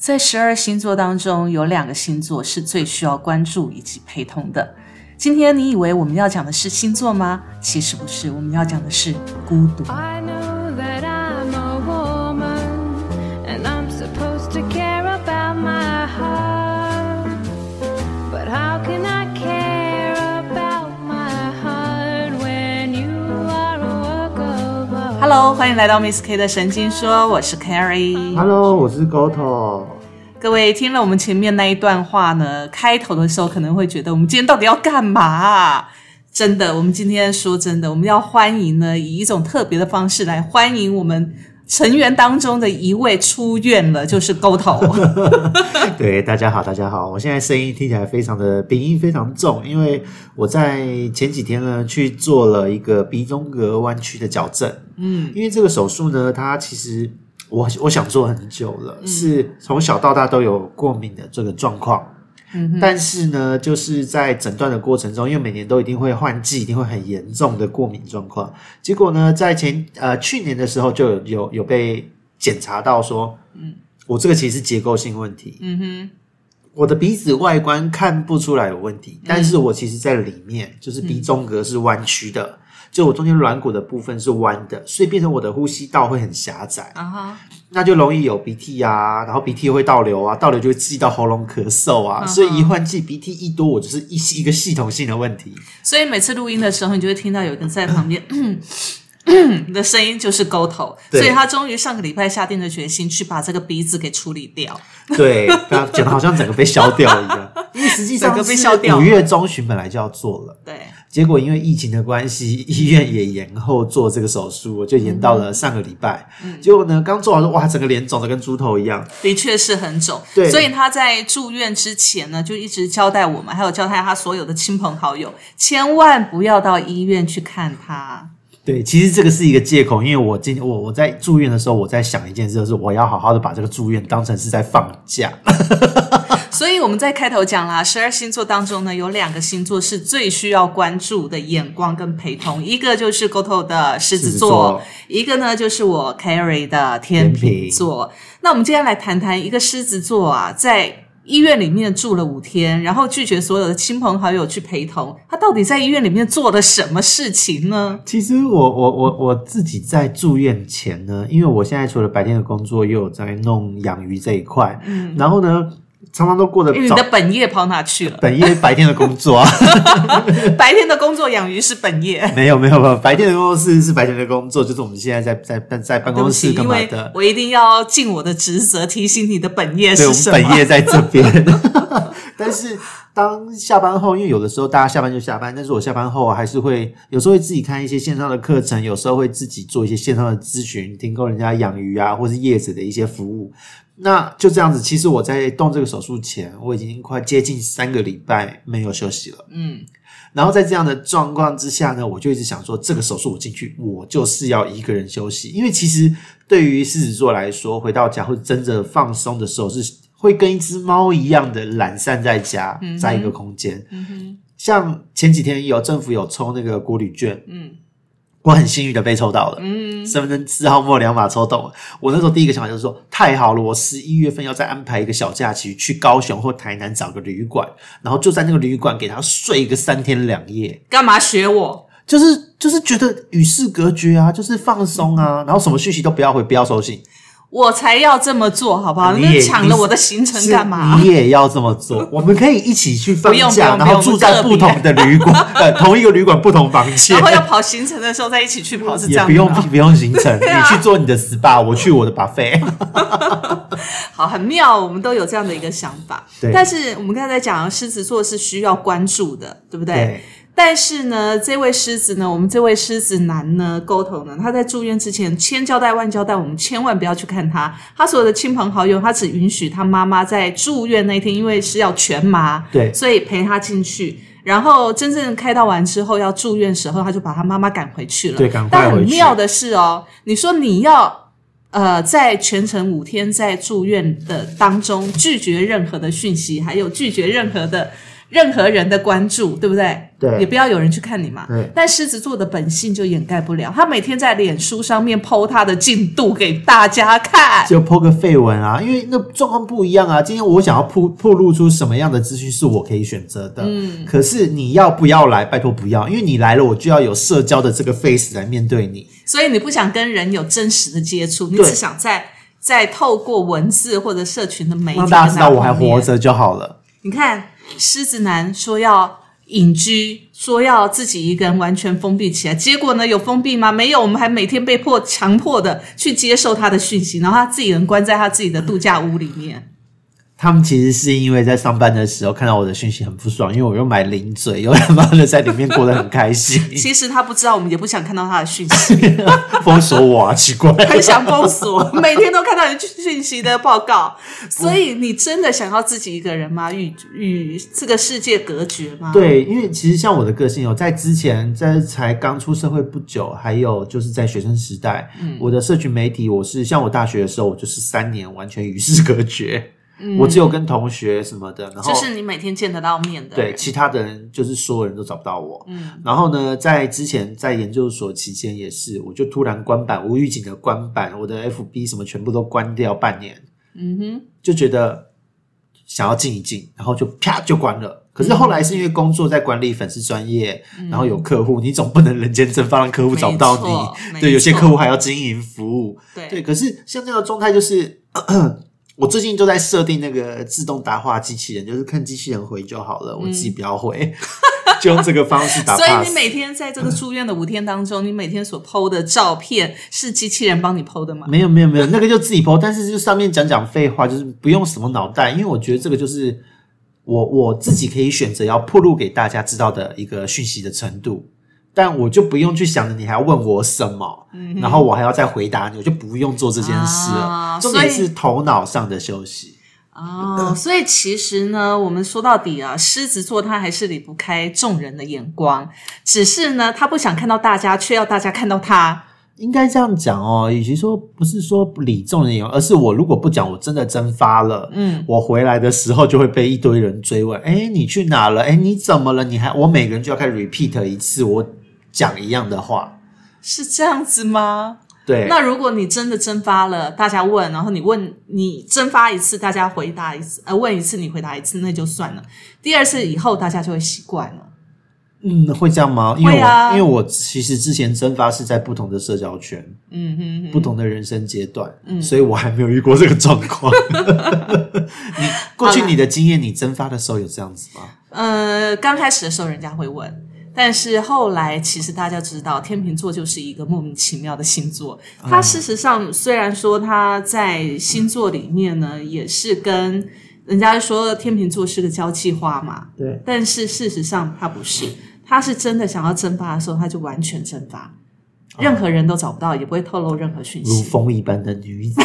在十二星座当中，有两个星座是最需要关注以及陪同的。今天你以为我们要讲的是星座吗？其实不是，我们要讲的是孤独。Hello，欢迎来到 Miss K 的神经说，我是 Carrie。Hello，我是 Goto。各位听了我们前面那一段话呢，开头的时候可能会觉得我们今天到底要干嘛啊、真的，我们今天说真的，我们要欢迎呢，以一种特别的方式来欢迎我们成员当中的一位出院了，就是沟头。对，大家好，大家好。我现在声音听起来非常的鼻音非常重，因为我在前几天呢去做了一个鼻中隔弯曲的矫正。嗯，因为这个手术呢，它其实我我想做很久了，是从小到大都有过敏的这个状况。但是呢，就是在诊断的过程中，因为每年都一定会换季，一定会很严重的过敏状况。结果呢，在前呃去年的时候就有有有被检查到说，嗯，我这个其实是结构性问题。嗯哼，我的鼻子外观看不出来有问题，但是我其实在里面就是鼻中隔是弯曲的。就我中间软骨的部分是弯的，所以变成我的呼吸道会很狭窄。啊哈，那就容易有鼻涕啊，然后鼻涕又会倒流啊，倒流就会刺激到喉咙咳嗽啊，所以一换季鼻涕一多，我就是一一个系统性的问题。所以每次录音的时候，你就会听到有一个人在旁边。嗯的声音就是沟头，所以他终于上个礼拜下定了决心去把这个鼻子给处理掉。对，大家讲的好像整个被消掉一样，因为实际上整个被消掉五月中旬本来就要做了，对，结果因为疫情的关系，医院也延后做这个手术，就延到了上个礼拜。结果呢，刚做完说哇，整个脸肿的跟猪头一样。的确是很肿。对所以他在住院之前呢，就一直交代我们，还有交代他所有的亲朋好友，千万不要到医院去看他。对，其实这个是一个借口，因为我今我我在住院的时候，我在想一件事，就是我要好好的把这个住院当成是在放假。所以我们在开头讲啦，十二星座当中呢，有两个星座是最需要关注的眼光跟陪同，一个就是 Goto 的狮子座，子座一个呢就是我 Carry 的天秤座。那我们今天来谈谈一个狮子座啊，在医院里面住了五天，然后拒绝所有的亲朋好友去陪同，他到底在医院里面做了什么事情呢？其实我我我我自己在住院前呢，因为我现在除了白天的工作，又有在弄养鱼这一块，嗯，然后呢，常常都过得早你的本业跑哪去了？本业白天的工作啊，白天的工作养鱼是本业。没有没有没有，白天的工作是是白天的工作，就是我们现在在在在在办公室干嘛的？我一定要尽我的职责，提醒你的本业是什么。们本业在这边。但是当下班后，因为有的时候大家下班就下班，但是我下班后还是会有时候会自己看一些线上的课程，有时候会自己做一些线上的咨询，提供人家养鱼啊，或是叶子的一些服务。那就这样子，其实我在动这个手术前，我已经快接近三个礼拜没有休息了。嗯，然后在这样的状况之下呢，我就一直想说，这个手术我进去，我就是要一个人休息，因为其实对于狮子座来说，回到家或者真正放松的时候，是会跟一只猫一样的懒散在家，在一个空间。像前几天有政府有抽那个国旅券，嗯，我很幸运的被抽到了，嗯，身份证四号末两码抽到了。我那时候第一个想法就是说，太好了，我十一月份要再安排一个小假期，去高雄或台南找个旅馆，然后就在那个旅馆给他睡个三天两夜，干嘛学我？就是就是觉得与世隔绝啊，就是放松啊，然后什么讯息都不要回，不要收信。我才要这么做，好不好？你们抢了我的行程干嘛？你也要这么做，我们可以一起去放不用假，然后住在不同的旅馆，呃，同一个旅馆不同房间然。后要跑行程的时候再一起去跑，是这也样不用不用行程，啊你去做你的 SPA，我去我的 buffet。好，很妙，我们都有这样的一个想法。对但是我们刚才在讲，狮子座是需要关注的，对不对？对但是呢，这位狮子呢，我们这位狮子男呢，沟通呢，他在住院之前千交代万交代，我们千万不要去看他。他所有的亲朋好友，他只允许他妈妈在住院那天，因为是要全麻，对所以陪他进去。然后真正开刀完之后要住院时候，他就把他妈妈赶回去了。对赶快但很妙的是哦，你说你要呃，在全程五天在住院的当中，拒绝任何的讯息，还有拒绝任何的任何人的关注，对不对？对也不要有人去看你嘛。对但狮子座的本性就掩盖不了，他每天在脸书上面 PO 他的进度给大家看。就剖个绯闻啊，因为那状况不一样啊。今天我想要铺铺露出什么样的资讯是我可以选择的，嗯，可是你要不要来？拜托不要，因为你来了，我就要有社交的这个 face 来面对你。所以你不想跟人有真实的接触，你只想在在透过文字或者社群的媒体让大家知道我还活。着就好了。你看，狮子男说要隐居，说要自己一个人完全封闭起来，结果呢有封闭吗？没有，我们还每天被迫强迫的去接受他的讯息，然后他自己人关在他自己的度假屋里面。他们其实是因为在上班的时候看到我的讯息很不爽，因为我又买零嘴，又他妈的在里面过得很开心，其实他不知道，我们也不想看到他的讯息，封锁我啊，奇怪。很想封锁，每天都看到你讯息的报告。所以你真的想要自己一个人吗？与与这个世界隔绝吗？，对，因为其实像我的个性哦，在之前在才刚出社会不久，还有就是在学生时代，嗯我的社群媒体，我是像我大学的时候，我就是三年完全与世隔绝，嗯我只有跟同学什么的，然后就是你每天见得到面的。对其他的人，就是所有人都找不到我。嗯，然后呢，在之前在研究所期间也是，我就突然关板，无预警的关板，我的 FB 什么全部都关掉半年，嗯哼，就觉得想要静一静，然后就啪就关了。可是后来是因为工作在管理粉丝专业，然后有客户，你总不能人间蒸发让客户找不到你。对，有些客户还要经营服务。对对，可是像这样的状态就是。我最近就在设定那个自动答话机器人，就是看机器人回就好了，我自己不要回，就用这个方式打 所以你每 天在这个住院的五天当中，你每天所 PO 的照片是机器人帮你 PO 的吗？没有没有没有，那个就自己 PO，但是就上面讲讲废话，就是不用什么脑袋，因为我觉得这个就是我我自己可以选择要铺路给大家知道的一个讯息的程度，但我就不用去想着你还要问我什么，嗯然后我还要再回答你，我就不用做这件事了。啊重点是头脑上的休息。哦，所以其实呢，我们说到底啊，狮子座他还是离不开众人的眼光，只是呢，他不想看到大家，却要大家看到他。应该这样讲哦，与其说不是说理众人眼光，而是我如果不讲，我真的蒸发了，嗯，我回来的时候就会被一堆人追问，哎，你去哪了？哎，你怎么了？你还我每个人就要开始 repeat 一次，我讲一样的话，是这样子吗？对，那如果你真的蒸发了，大家问，然后你问你蒸发一次，大家回答一次，呃，问一次你回答一次，那就算了。第二次以后大家就会习惯了。嗯，会这样吗？因为啊因为我其实之前蒸发是在不同的社交圈，嗯哼哼，不同的人生阶段，嗯所以我还没有遇过这个状况。你过去你的经验，你蒸发的时候有这样子吗？呃，刚开始的时候人家会问，但是后来其实大家知道，天秤座就是一个莫名其妙的星座。它事实上虽然说它在星座里面呢，也是跟人家说天秤座是个交际花嘛，对，但是事实上它不是，它是真的想要蒸发的时候，它就完全蒸发。任何人都找不到，也不会透露任何讯息如，风一般的女子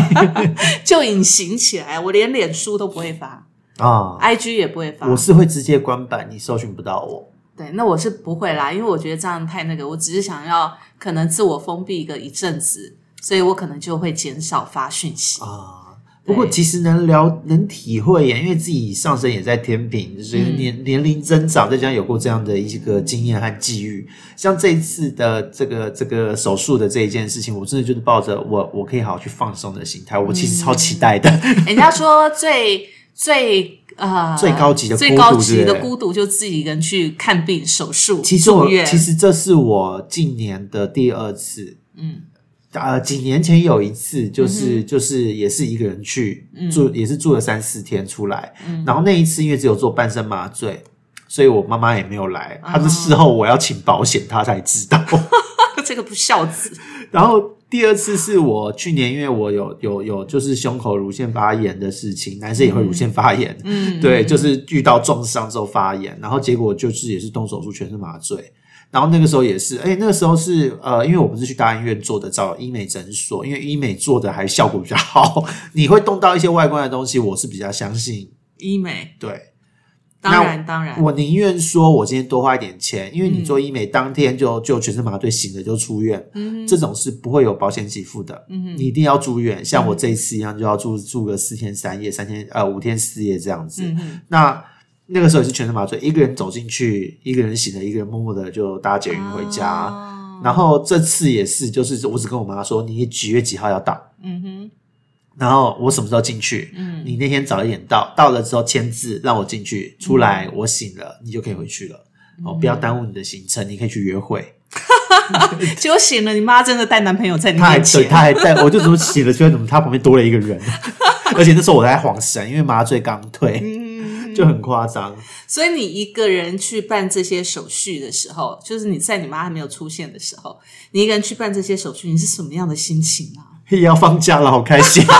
就隐形起来。我连脸书都不会发啊，，IG 也不会发。我是会直接关板，你搜寻不到我。对，那我是不会啦，因为我觉得这样太那个，我只是想要可能自我封闭一个一阵子，所以我可能就会减少发讯息。啊。不过其实能聊能体会耶，因为自己上升也在天平，就是嗯年、年龄增长，再加上有过这样的一个经验和际遇，像这一次的这个这个手术的这一件事情，我真的就是抱着我我可以好好去放松的心态，我其实超期待的。人家说最最呃最高级的孤独最高级的孤独，就自己一个人去看病手术其实我。其实这是我近年的第二次，嗯，呃，几年前有一次，就是、就是也是一个人去住，也是住了三四天出来，然后那一次因为只有做半身麻醉，所以我妈妈也没有来，她是事后我要请保险，她才知道。这个不孝子，然后第二次是我去年，因为我有有有就是胸口乳腺发炎的事情，男生也会乳腺发炎，嗯，对，就是遇到重伤之后发炎，然后结果就是也是动手术，全是麻醉。然后那个时候也是，哎，那个时候是呃，因为我不是去大医院做的，找医美诊所，因为医美做的还效果比较好，你会动到一些外观的东西，我是比较相信。医美，对，当然当然，我宁愿说我今天多花一点钱，因为你做医美当天就就全身麻醉醒了就出院，嗯这种是不会有保险给付的。嗯你一定要住院，像我这一次一样，就要住住个四天三夜、三天呃五天四夜这样子。嗯哼那那个时候也是全身麻醉，一个人走进去，一个人醒了，一个人默默的就搭捷运回家。啊然后这次也是，就是我只跟我妈说，你几月几号要到，嗯哼，然后我什么时候进去，嗯你那天早一点到，到了之后签字让我进去，出来我醒了，你就可以回去了。哦，不要耽误你的行程，你可以去约会。结果醒了，你妈真的带男朋友在你面前，他还带，我就怎么醒了，居然怎么他旁边多了一个人，而且那时候我在晃神，因为麻醉刚退，嗯就很夸张。所以你一个人去办这些手续的时候，就是你在你妈还没有出现的时候，你一个人去办这些手续，你是什么样的心情啊？也要放假了，好开心！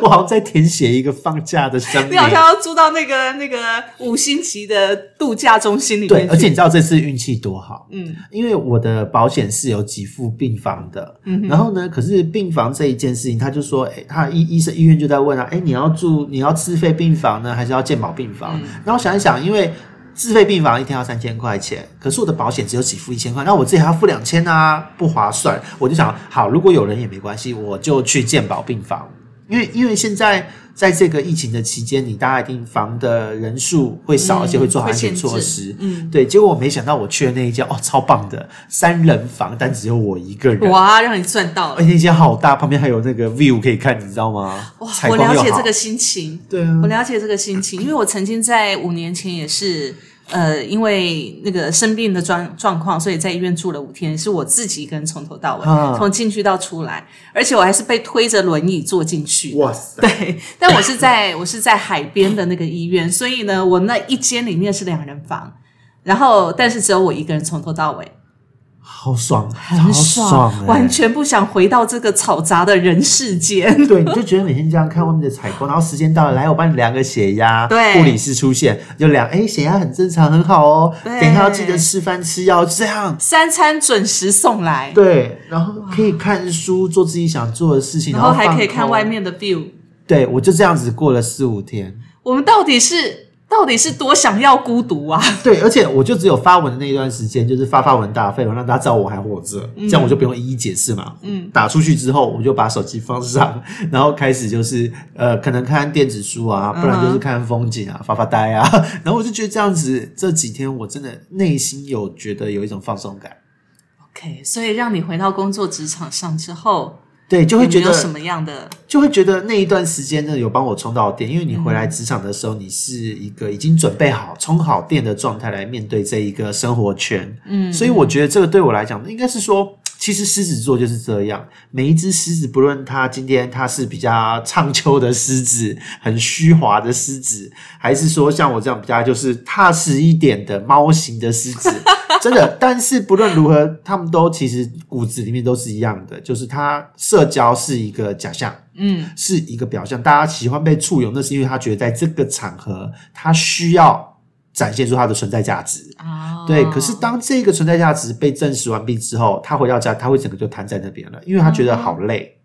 我好像在填写一个放假的声明你。好像要住到那个那个五星级的度假中心里面对，而且你知道这次运气多好，嗯，因为我的保险是有给付病房的，然后呢，可是病房这一件事情，他就说，哎，他医医生医院就在问啊，哎，你要住你要自费病房呢，还是要健保病房？然后想一想，因为自费病房一天要三千块钱，可是我的保险只有给付一千块，那我自己还要付两千啊，不划算。我就想，好，如果有人也没关系，我就去健保病房，因为因为现在在这个疫情的期间，你大家一定房的人数会少，嗯而且会做好会安全措施。嗯，对，结果我没想到我去的那一家哦，超棒的三人房，但只有我一个人。哇，让你赚到了而且！那间好大，旁边还有那个 view 可以看，你知道吗？哇，我了解这个心情，对啊我，了解这个心情，因为我曾经在五年前也是。呃，因为那个生病的状状况，所以在医院住了五天，是我自己一个人从头到尾，啊。从进去到出来，而且我还是被推着轮椅坐进去。哇塞，对，但我是在我是在海边的那个医院，所以呢，我那一间里面是两人房，然后但是只有我一个人从头到尾，好爽，很好爽，爽欸完全不想回到这个嘈杂的人世间。对，你就觉得每天这样看外面的采光，然后时间到了，来我帮你量个血压，对护理师出现就量，哎，血压很正常，很好哦，对等一下要记得吃饭吃药，这样。三餐准时送来，对，然后可以看书，做自己想做的事情，然后还可以看外。面的 view。对，我就这样子过了四五天。我们到底是到底是多想要孤独啊？对，而且我就只有发文的那一段时间，就是发发文打废文，让大家知道我还活着，这样我就不用一一解释嘛。嗯，打出去之后，我就把手机放上，然后开始就是呃，可能看电子书啊，不然就是看风景啊，发发呆啊。然后我就觉得这样子，这几天我真的内心有觉得有一种放松感，OK，所以让你回到工作职场上之后，对，就就会觉得有什么样的就会觉得那一段时间呢有帮我充到电，因为你回来职场的时候，你是一个已经准备好充好电的状态来面对这一个生活圈。嗯，所以我觉得这个对我来讲，应该是说，其实狮子座就是这样，每一只狮子，不论它今天它是比较唱秋的狮子，很虚华的狮子，还是说像我这样比较就是踏实一点的猫型的狮子。真的，但是不论如何，他们都其实骨子里面都是一样的，就是他社交是一个假象，嗯是一个表象。大家喜欢被簇拥，那是因为他觉得在这个场合，他需要展现出他的存在价值。哦？对，可是当这个存在价值被证实完毕之后，他回到家，他会整个就瘫在那边了，因为他觉得好累。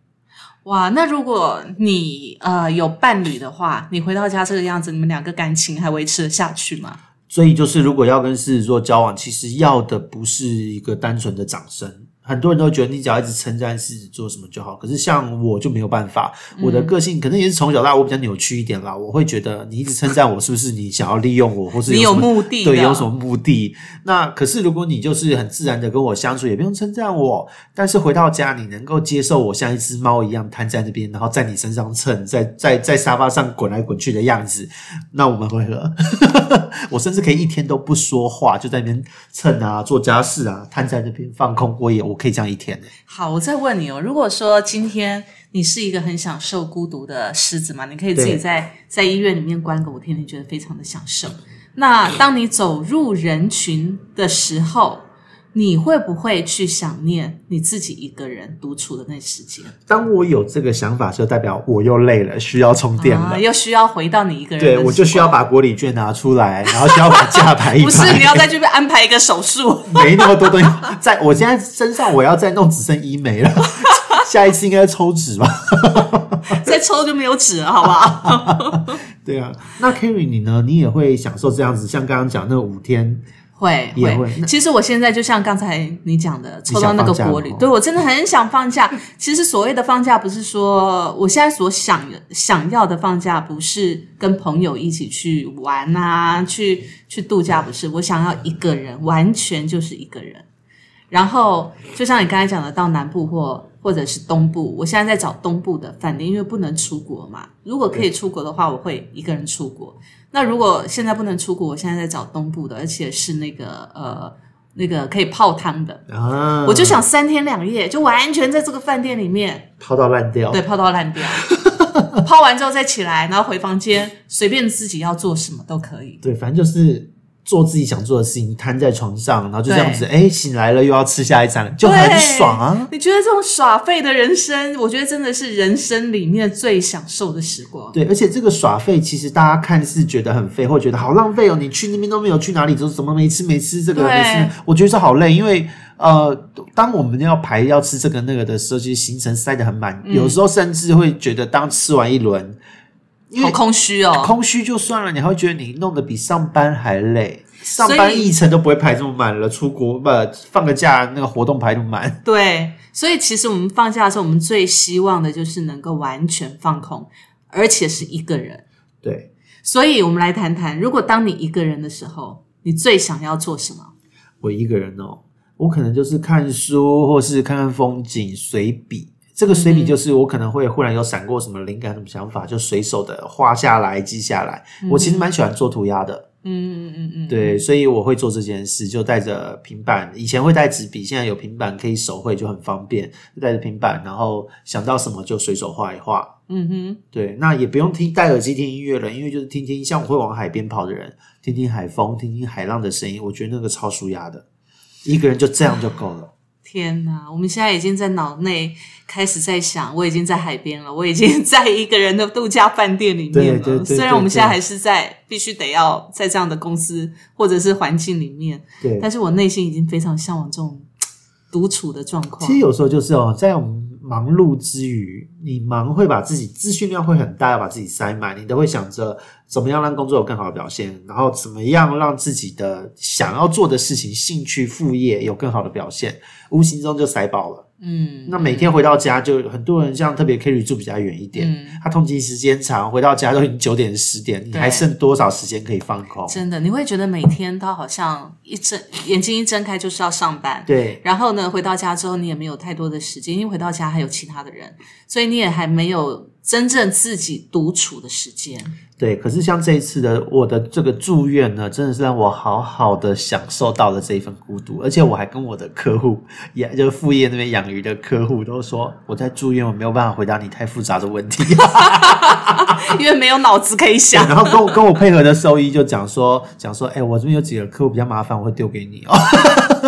哇，那如果你呃有伴侣的话，你回到家这个样子，你们两个感情还维持得下去吗？所以就是，如果要跟狮子座交往，其实要的不是一个单纯的掌声。很多人都觉得你只要一直称赞狮子座什么就好，可是像我就没有办法，我的个性可能也是从小到大我比较扭曲一点啦。我会觉得你一直称赞我，是不是你想要利用我，或是你有目的的对，有什么目的？那可是如果你就是很自然的跟我相处，也不用称赞我，但是回到家你能够接受我像一只猫一样瘫在那边，然后在你身上蹭，在 在在沙发上滚来滚去的样子，那我们会合。我甚至可以一天都不说话，就在那边蹭啊，做家事啊，瘫在那边放空我也我可以这样一天。呢、好，我再问你哦，如果说今天你是一个很享受孤独的狮子嘛，你可以自己在在医院里面关个五天，你觉得非常的享受。那当你走入人群的时候，你会不会去想念你自己一个人独处的那时间？当我有这个想法，就代表我又累了，需要充电了。啊，又需要回到你一个人对，我就需要把国礼券拿出来，然后需要把假牌一不是。你要在这边安排一个手术，没那么多东西，在我现在身上我要再弄只剩一枚了，下一次应该抽纸吧？再抽就没有纸了，好不好？对啊，那 Kerry 你呢？你也会享受这样子，像刚刚讲那五天会也会其实我现在就像刚才你讲的，抽到那个玻璃想放假吗，对我真的很想放假。其实所谓的放假，不是说我现在所想想要的放假，不是跟朋友一起去玩啊，去去度假，不是。我想要一个人，完全就是一个人。然后就像你刚才讲的，到南部或或者是东部，我现在在找东部的饭店，因为不能出国嘛。如果可以出国的话，我会一个人出国。那如果现在不能出国，我现在在找东部的，而且是那个呃那个可以泡汤的。啊，我就想三天两夜，就完全在这个饭店里面，泡到烂掉。对，泡到烂掉。泡完之后再起来，然后回房间，随便自己要做什么都可以。对，反正就是做自己想做的事情，瘫在床上，然后就这样子，哎，醒来了又要吃下一餐，就很爽啊。你觉得这种耍废的人生，我觉得真的是人生里面最享受的时光。对，而且这个耍废，其实大家看似觉得很废，或觉得好浪费哦。你去那边都没有去哪里，就是怎么没吃没吃这个对没吃，我觉得这好累，因为呃，当我们要排要吃这个那个的时候，其实行程塞得很满，嗯有时候甚至会觉得当吃完一轮，因为好空虚哦。空虚就算了，你还会觉得你弄得比上班还累。上班一程都不会排这么满了，出国不放个假，那个活动排那么满。对，所以其实我们放假的时候，我们最希望的就是能够完全放空，而且是一个人。对，所以我们来谈谈，如果当你一个人的时候，你最想要做什么？我一个人哦，我可能就是看书，或是看看风景、随笔。这个嗯随笔就是我可能会忽然有闪过什么灵感、什么想法，就随手的画下来、记下来。我其实蛮喜欢做涂鸦的，嗯嗯嗯嗯，对，所以我会做这件事，就带着平板。以前会带纸笔，现在有平板可以手绘，就很方便。就带着平板，然后想到什么就随手画一画。嗯哼，对，那也不用听戴耳机听音乐了，因为就是听听，像我会往海边跑的人，听听海风，听听海浪的声音，我觉得那个超舒压的。一个人就这样就够了。天哪！我们现在已经在脑内开始在想，我已经在海边了，我已经在一个人的度假饭店里面了。对对对虽然我们现在还是在必须得要在这样的公司或者是环境里面，对，但是我内心已经非常向往这种独处的状况其。实有时候就是哦，在我们忙碌之余，你忙会把自己资讯量会很大，要把自己塞满，你都会想着怎么样让工作有更好的表现，然后怎么样让自己的想要做的事情、兴趣、副业有更好的表现，无形中就塞饱了。嗯，那每天回到家，就很多人像特别 Kerry 住比较远一点，嗯。他通勤时间长，回到家都已经九点十点，你还剩多少时间可以放空？真的，你会觉得每天都好像一睁眼睛一睁开就是要上班，对。然后呢，回到家之后你也没有太多的时间，因为回到家还有其他的人，所以你也还没有真正自己独处的时间。对，可是像这一次的我的这个住院呢，真的是让我好好的享受到了这一份孤独，而且我还跟我的客户，也就是副业那边养鱼的客户都说，我在住院，我没有办法回答你太复杂的问题。因为没有脑子可以想。然后跟我跟我配合的兽医就讲说，讲说，哎、我这边有几个客户比较麻烦，我会丢给你哦。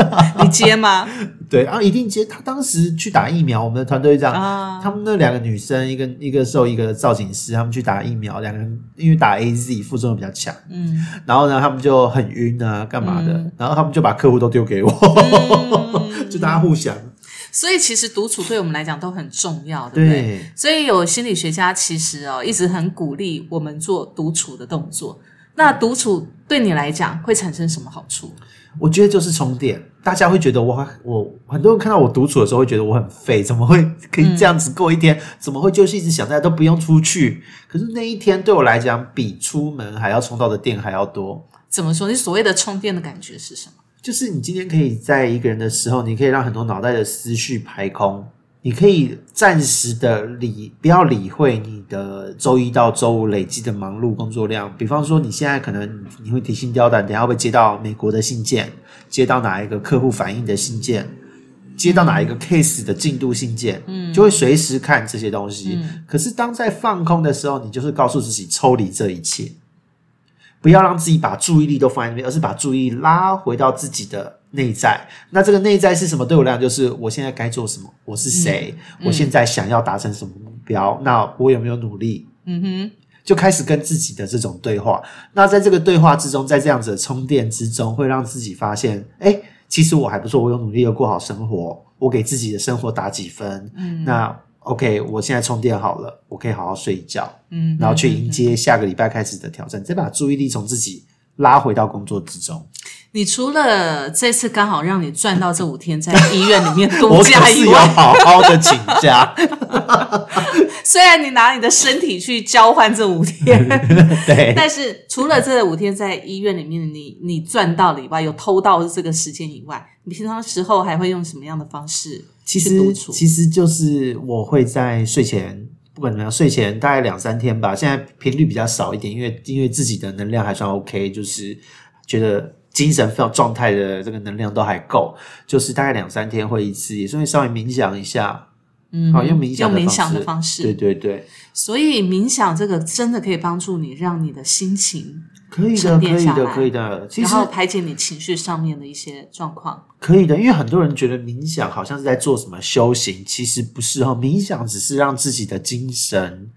你接吗？对啊，一定接。他当时去打疫苗，我们的团队这样，啊他们那两个女生，一个一个兽，一个造型师，他们去打疫苗，两个人因为打 A Z 副作用比较强，嗯，然后呢，他们就很晕啊，干嘛的？嗯然后他们就把客户都丢给我，就大家互相所以其实独处对我们来讲都很重要，对不对？对所以有心理学家其实哦一直很鼓励我们做独处的动作。那独处对你来讲会产生什么好处？我觉得就是充电。大家会觉得我我很多人看到我独处的时候会觉得我很废，怎么会可以这样子过一天？怎么会就是一直想在都不用出去？可是那一天对我来讲，比出门还要充到的电还要多。怎么说？你所谓的充电的感觉是什么？就是你今天可以在一个人的时候，你可以让很多脑袋的思绪排空，你可以暂时的理不要理会你的周一到周五累积的忙碌工作量。比方说，你现在可能你会提心吊胆，等下会接到美国的信件，接到哪一个客户反映的信件，接到哪一个 case 的进度信件，嗯，就会随时看这些东西。可是当在放空的时候，你就是告诉自己抽离这一切。不要让自己把注意力都放在那边，而是把注意力拉回到自己的内在。那这个内在是什么？对我来讲，就是我现在该做什么，我是谁，我现在想要达成什么目标，那我有没有努力？嗯哼，就开始跟自己的这种对话。那在这个对话之中，在这样子的充电之中，会让自己发现，哎，其实我还不错，我有努力的过好生活，我给自己的生活打几分。嗯，那 OK，我现在充电好了，我可以好好睡一觉。嗯，然后去迎接下个礼拜开始的挑战，再把注意力从自己拉回到工作之中。你除了这次刚好让你赚到这五天在医院里面 度我可是有假以外，好好的请假，虽然你拿你的身体去交换这五天，对，但是除了这五天在医院里面你你赚到了以外，有偷到这个时间以外，你平常时候还会用什么样的方式其？实其实就是我会在睡前，不管怎么样，睡前大概两三天吧。现在频率比较少一点，因为因为自己的能量还算 OK，就是觉得精神非常状态的这个能量都还够，就是大概两三天会一次，也是会稍微冥想一下。嗯好，用冥想的用冥想的方方式，对对对，所以冥想这个真的可以帮助你，让你的心情，可以的，可以的，可以的。其然实后排解你情绪上面的一些状况。可以的，因为很多人觉得冥想好像是在做什么修行，其实不是哦。冥想只是让自己的精神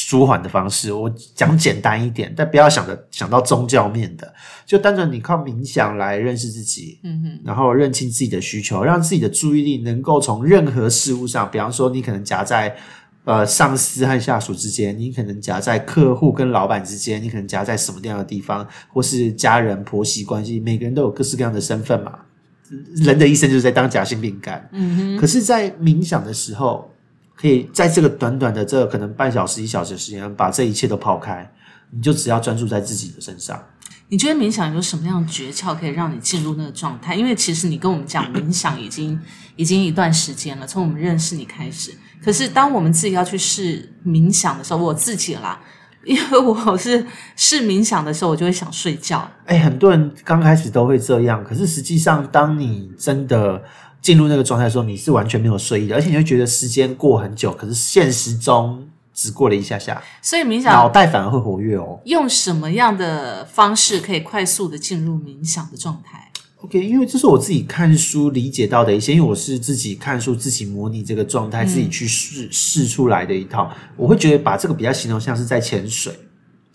舒缓的方式。我讲简单一点，但不要想着想到宗教面的，就单纯你靠冥想来认识自己，嗯哼，然后认清自己的需求，让自己的注意力能够从任何事物上，比方说你可能夹在。呃，上司和下属之间，你可能夹在客户跟老板之间，你可能夹在什么样的地方，或是家人婆媳关系，每个人都有各式各样的身份嘛。人的一生就是在当夹心饼干。嗯哼，可是，在冥想的时候，可以在这个短短的这可能半小时、一小时的时间，把这一切都抛开，你就只要专注在自己的身上。你觉得冥想有什么样的诀窍可以让你进入那个状态？因为其实你跟我们讲冥想已经已经一段时间了，从我们认识你开始。可是当我们自己要去试冥想的时候，我自己啦，因为我是试冥想的时候，我就会想睡觉。哎，很多人刚开始都会这样，可是实际上，当你真的进入那个状态的时候，你是完全没有睡意的，而且你会觉得时间过很久，可是现实中只过了一下下，所以冥想脑袋反而会活跃哦。用什么样的方式可以快速的进入冥想的状态？OK，因为这是我自己看书理解到的一些，因为我是自己看书、自己模拟这个状态、自己去试试出来的一套。我会觉得把这个比较形容像是在潜水，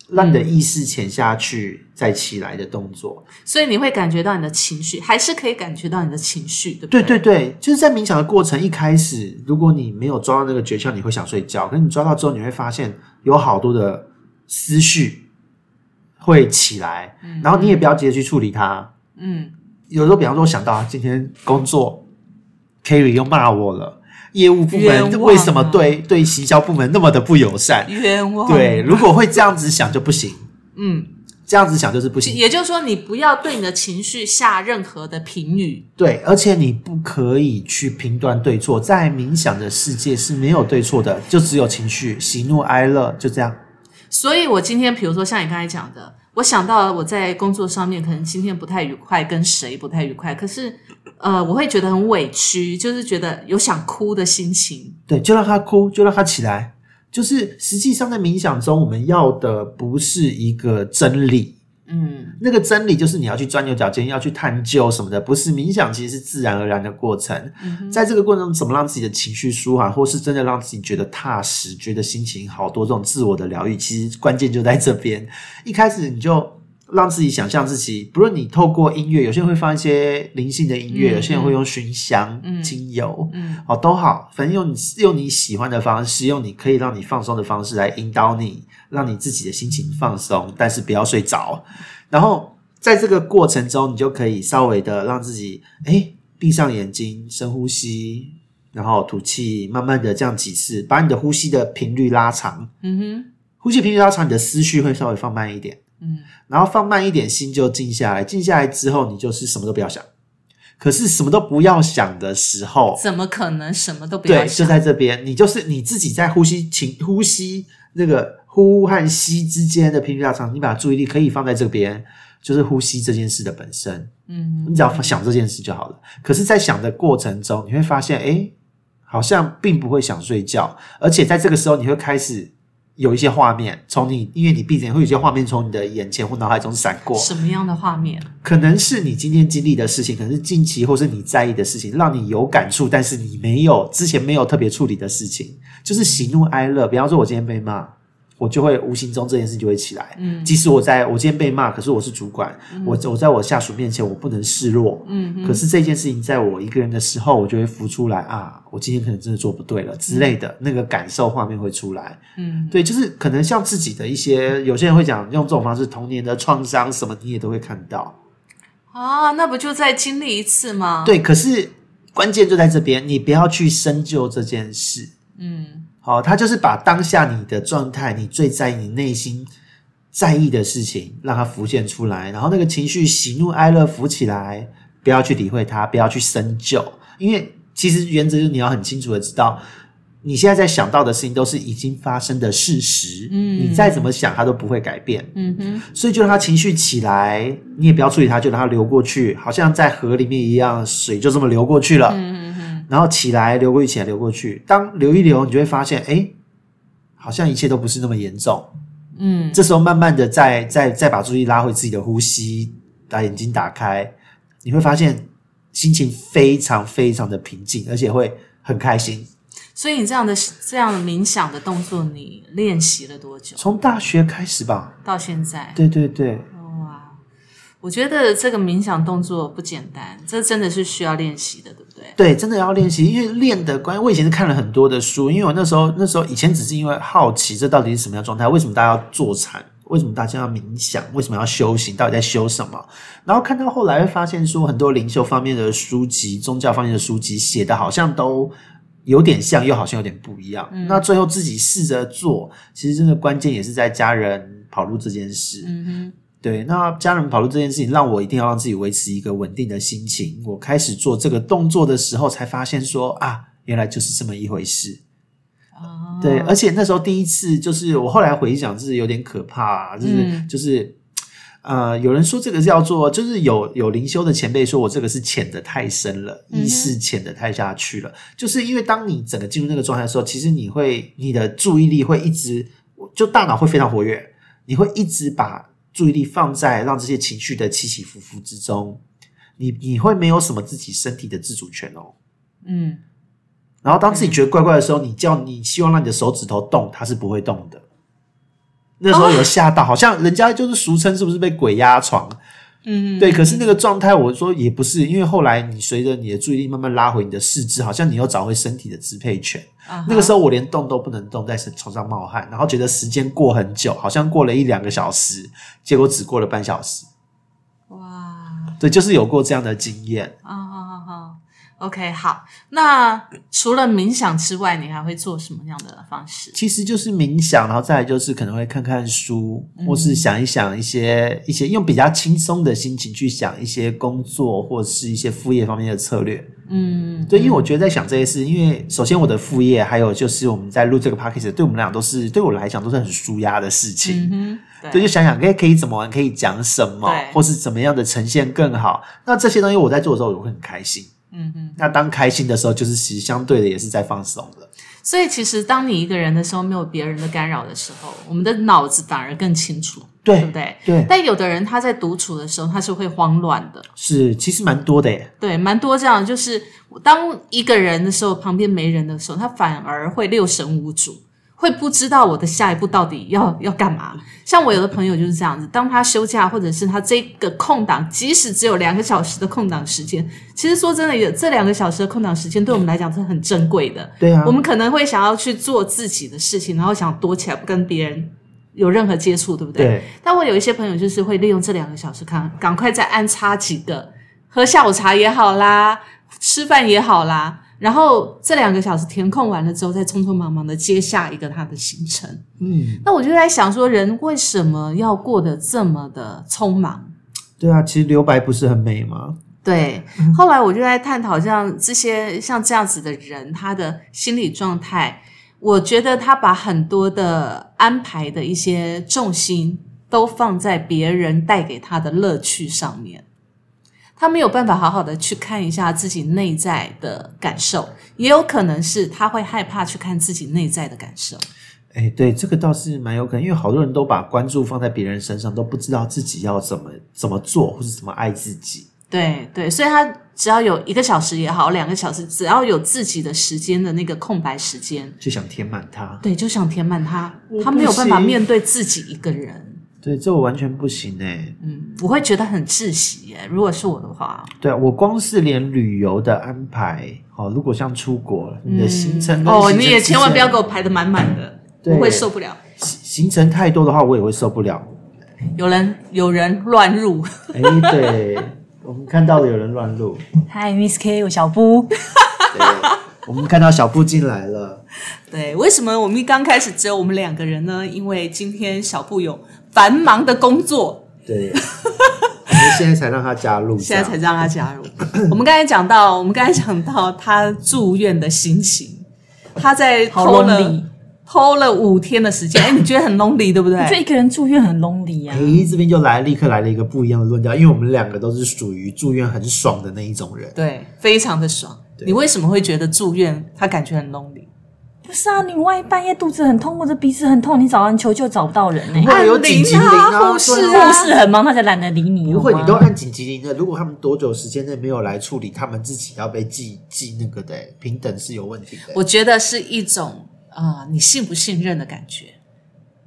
让你的意识潜下去再起来的动作。所以你会感觉到你的情绪，还是可以感觉到你的情绪，对不对对对对，就是在冥想的过程一开始，如果你没有抓到那个诀窍，你会想睡觉。可是你抓到之后，你会发现有好多的思绪会起来，然后你也不要急着去处理它。嗯，有时候，比方说，我想到今天工作，Kerry 又骂我了，业务部门为什么对对行销部门那么的不友善？冤枉。对，如果会这样子想就不行，嗯，这样子想就是不行。也就是说，你不要对你的情绪下任何的评语。对，而且你不可以去评断对错，在冥想的世界是没有对错的，就只有情绪，喜怒哀乐，就这样。所以我今天，比如说像你刚才讲的，我想到我在工作上面可能今天不太愉快，跟谁不太愉快，可是呃，我会觉得很委屈，就是觉得有想哭的心情。对，就让他哭，就让他起来。就是实际上在冥想中，我们要的不是一个真理，嗯，那个真理就是你要去钻牛角尖，要去探究什么的，不是冥想，其实是自然而然的过程。在这个过程中，怎么让自己的情绪舒缓，或是真的让自己觉得踏实，觉得心情好多，这种自我的疗愈，其实关键就在这边。一开始你就让自己想象自己，不论你透过音乐，有些人会放一些灵性的音乐，嗯有些人会用熏香、嗯精油，嗯，哦，都好，反正用你用你喜欢的方式，用你可以让你放松的方式来引导你，让你自己的心情放松，但是不要睡着。然后在这个过程中，你就可以稍微的让自己，哎，闭上眼睛，深呼吸，然后吐气，慢慢的这样几次，把你的呼吸的频率拉长。嗯哼，呼吸频率拉长，你的思绪会稍微放慢一点。嗯，然后放慢一点，心就静下来。静下来之后，你就是什么都不要想。可是什么都不要想的时候，怎么可能什么都不要对，就？在这边，你就是你自己在呼吸情呼吸那个呼和吸之间的频率拉长，你把注意力可以放在这边，就是呼吸这件事的本身，嗯你只要想这件事就好了。可是，在想的过程中，你会发现，哎，好像并不会想睡觉，而且在这个时候，你会开始有一些画面从你，因为你闭着眼，会有一些画面从你的眼前或脑海中闪过，什么样的画面？可能是你今天经历的事情，可能是近期或是你在意的事情，让你有感触，但是你没有之前没有特别处理的事情，就是喜怒哀乐。比方说，我今天被骂，我就会无形中这件事就会起来。嗯即使我在我今天被骂，可是我是主管，我我在我下属面前我不能示弱。嗯可是这件事情在我一个人的时候，我就会浮出来啊，我今天可能真的做不对了之类的，那个感受画面会出来。嗯对，就是可能像自己的一些，有些人会讲用这种方式，童年的创伤什么你也都会看到。啊，那不就再经历一次吗？，对，可是关键就在这边，你不要去深究这件事。嗯好、他就是把当下你的状态，你最在意、你内心在意的事情，让它浮现出来，然后那个情绪喜怒哀乐浮起来，不要去理会它，不要去深究，因为其实原则就是你要很清楚的知道，你现在在想到的事情都是已经发生的事实，嗯你再怎么想它都不会改变，嗯哼，所以就让它情绪起来，你也不要处理它，就让它流过去，好像在河里面一样，水就这么流过去了。嗯，然后起来流过去，起来流过去。当流一流，你就会发现，哎，好像一切都不是那么严重。嗯，这时候慢慢的再再再把注意力拉回自己的呼吸，把眼睛打开，你会发现心情非常非常的平静，而且会很开心。所以你这样的这样的冥想的动作，你练习了多久？从大学开始吧，到现在？对对对，哇，我觉得这个冥想动作不简单，这真的是需要练习的，对不对？对，真的要练习，因为练的关，我以前是看了很多的书，因为我那时候那时候以前只是因为好奇这到底是什么样的状态，为什么大家要坐禅，为什么大家要冥想，为什么要修行，到底在修什么？然后看到后来会发现说，很多灵修方面的书籍、宗教方面的书籍写的好像都有点像，又好像有点不一样。那最后自己试着做，其实真的关键也是在家人跑路这件事。嗯对，那家人跑路这件事情，让我一定要让自己维持一个稳定的心情。我开始做这个动作的时候，才发现说啊，原来就是这么一回事。对，而且那时候第一次，就是我后来回想，就是有点可怕、啊，就是、嗯就是。呃，有人说这个叫做，就是有有灵修的前辈说我这个是潜的太深了，意识潜的太下去了。就是因为当你整个进入那个状态的时候，其实你会你的注意力会一直，就大脑会非常活跃，你会一直把注意力放在让这些情绪的起起伏伏之中，你你会没有什么自己身体的自主权哦。嗯，然后当自己觉得怪怪的时候，你叫你希望让你的手指头动，它是不会动的。那时候有吓到，好像人家就是俗称是不是被鬼压床？嗯，对，可是那个状态，我说也不是，因为后来你随着你的注意力慢慢拉回你的四肢，好像你又找回身体的支配权。那个时候我连动都不能动，在床上冒汗，然后觉得时间过很久，好像过了一两个小时，结果只过了半小时。哇，对，就是有过这样的经验。啊，，OK，好。那除了冥想之外，你还会做什么样的方式？其实就是冥想，然后再来就是可能会看看书，或是想一想一些一些用比较轻松的心情去想一些工作或是一些副业方面的策略。嗯，对，因为我觉得在想这些事，因为首先我的副业，还有就是我们在录这个 podcast，对我们俩都是对我来讲都是很舒压的事情。嗯，对，就想想可以可以怎么玩，可以讲什么，或是怎么样的呈现更好。那这些东西我在做的时候，我会很开心。嗯嗯。那当开心的时候，就是其实相对的也是在放松了。所以其实当你一个人的时候，没有别人的干扰的时候，我们的脑子反而更清楚，对不对？对，但有的人他在独处的时候，他是会慌乱的，是其实蛮多的耶。对，蛮多这样，就是当一个人的时候，旁边没人的时候，他反而会六神无主，会不知道我的下一步到底要要干嘛。像我有的朋友就是这样子，当他休假或者是他这个空档，即使只有两个小时的空档时间，其实说真的，有这两个小时的空档时间，对我们来讲是很珍贵的。对啊，我们可能会想要去做自己的事情，然后想躲起来不跟别人有任何接触，对不对？对但我有一些朋友就是会利用这两个小时看，赶快再安插几个，喝下午茶也好啦，吃饭也好啦，然后这两个小时填空完了之后，再匆匆忙忙的接下一个他的行程。嗯，那我就在想说，人为什么要过得这么的匆忙？对啊，其实留白不是很美吗？对，后来我就在探讨，像这些像这样子的人，他的心理状态，我觉得他把很多的安排的一些重心都放在别人带给他的乐趣上面，他没有办法好好的去看一下自己内在的感受，也有可能是他会害怕去看自己内在的感受。哎，对，这个倒是蛮有可能，因为好多人都把关注放在别人身上，都不知道自己要怎么怎么做，或是怎么爱自己。对对，所以他只要有一个小时也好，两个小时，只要有自己的时间的那个空白时间，就想填满它。对，就想填满他，他没有办法面对自己一个人。对，这我完全不行哎。嗯，我会觉得很窒息耶。如果是我的话，对啊，我光是连旅游的安排，哦，如果像出国，你的行程跟哦，你也千万不要之给我排的满满的，我会受不了。前行程太多的话，我也会受不了。有人有人乱入，哎，对，我们看到了有人乱入，嗨，Miss K，我小布。对，我们看到小布进来了，对，为什么我们一刚开始只有我们两个人呢？因为今天小布有繁忙的工作，对，我们现在才让他加入，现在才让他加入。我们刚才讲到，我们刚才讲到他住院的心情，他在好偷了 lonely 偷了五天的时间，哎，你觉得很 lonely 对不对？就一个人住院很 lonely 啊。诶，这边就来立刻来了一个不一样的论调，因为我们两个都是属于住院很爽的那一种人。对，非常的爽。你为什么会觉得住院他感觉很 lonely？不是啊，你万一半夜肚子很痛或者鼻子很痛，你找人求救找不到人呢、不会有紧急铃啊，护士啊护士很忙，他才懒得理你。不会，你都按紧急铃的。如果他们多久时间内没有来处理，他们自己要被记记那个的，平等是有问题的。我觉得是一种啊、你信不信任的感觉。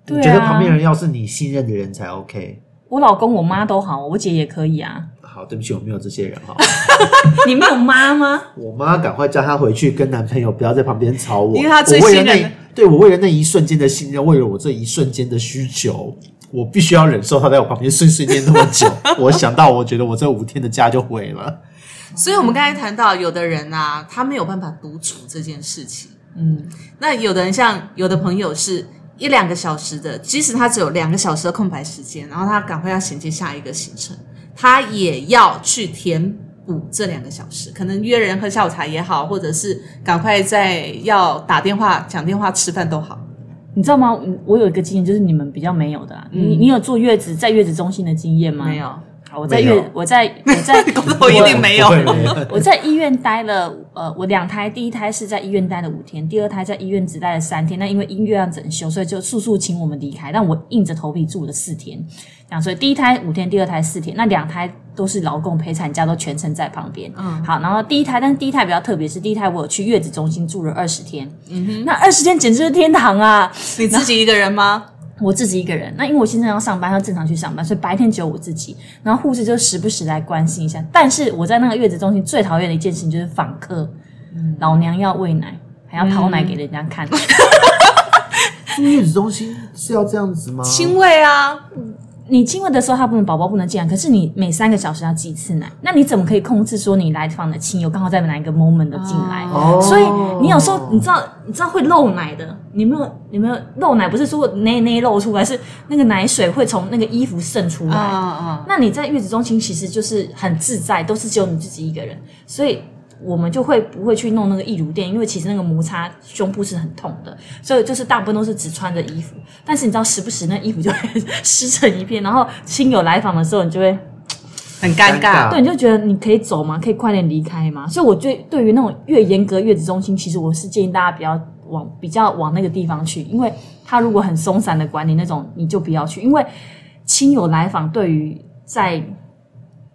你觉得旁边人要是你信任的人才 OK。我老公、我妈都好，我姐也可以啊。好，对不起，我没有这些人哈。你没有妈吗？我妈赶快叫她回去跟男朋友不要在旁边吵我，因为她最信任的对我为了那一瞬间的信任，为了我这一瞬间的需求，我必须要忍受她在我旁边碎碎念那么久。我想到，我觉得我这五天的假就毁了。所以，我们刚才谈到，有的人啊，他没有办法独处这件事情。嗯，那有的人像有的朋友是一两个小时的，即使他只有两个小时的空白时间，然后他赶快要衔接下一个行程，他也要去填补这两个小时，可能约人喝下午茶也好，或者是赶快在要打电话、讲电话、吃饭都好。你知道吗？我我有一个经验，就是你们比较没有的、啊。你你有坐月子在月子中心的经验吗？没。有，好，我在没有月，我在我在 工作一定没有我在医院待了，呃，我两胎，第一胎是在医院待了五天，第二胎在医院只待了三天。那因为医院要整修，所以就速速请我们离开，但我硬着头皮住了四天。这样，所以第一胎五天，第二胎四天，那两胎都是劳工陪产假，都全程在旁边。嗯，好，然后第一胎，但是第一胎比较特别，是第一胎我有去月子中心住了二十天。嗯哼，那二十天简直是天堂啊！你自己一个人吗？我自己一个人，那因为我现在要上班，要正常去上班，所以白天只有我自己。然后护士就时不时来关心一下。但是我在那个月子中心最讨厌的一件事情就是访客，老娘要喂奶，还要掏奶给人家看。住月子中心是要这样子吗？亲喂啊，你亲喂的时候，他不能宝宝不能进来，可是你每三个小时要挤一次奶，那你怎么可以控制说你来访的亲友刚好在哪一个 moment 的进来？哦所以你有时候你知道你知道会漏奶的，你有没有你有没有漏奶？不是说内内漏出来，是那个奶水会从那个衣服渗出来。那你在月子中心其实就是很自在，都是只有你自己一个人，所以我们就会不会去弄那个义乳垫，因为其实那个摩擦胸部是很痛的，所以就是大部分都是只穿着衣服。但是你知道，时不时那衣服就会湿成一片，然后亲友来访的时候，你就会很尴尬。对，你就觉得你可以走吗？可以快点离开吗？所以我对对于那种越严格月子中心，其实我是建议大家不要往比较往那个地方去，因为他如果很松散的管理那种，你就不要去，因为亲友来访对于在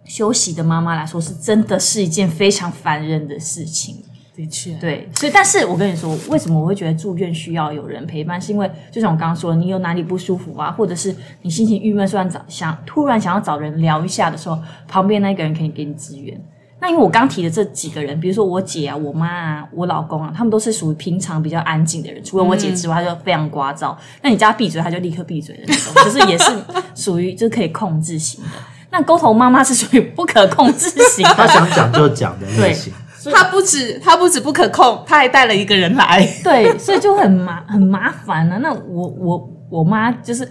休息的妈妈来说，是真的是一件非常烦人的事情。的确，对，所以但是我跟你说，为什么我会觉得住院需要有人陪伴，是因为就像我刚刚说，你有哪里不舒服啊，或者是你心情郁闷，突然找想突然想要找人聊一下的时候，旁边那个人可以给你支援。那因为我刚提的这几个人，比如说我姐啊、我妈啊、我老公啊，他们都是属于平常比较安静的人，除了我姐之外，他就非常聒噪。那你叫他闭嘴，他就立刻闭嘴的那种，就是也是属于就是可以控制型的。那沟头妈妈是属于不可控制型 她，想讲就讲的类型。他不止他不止不可控，他还带了一个人来。对，所以就很麻很麻烦啊。那我我我妈就是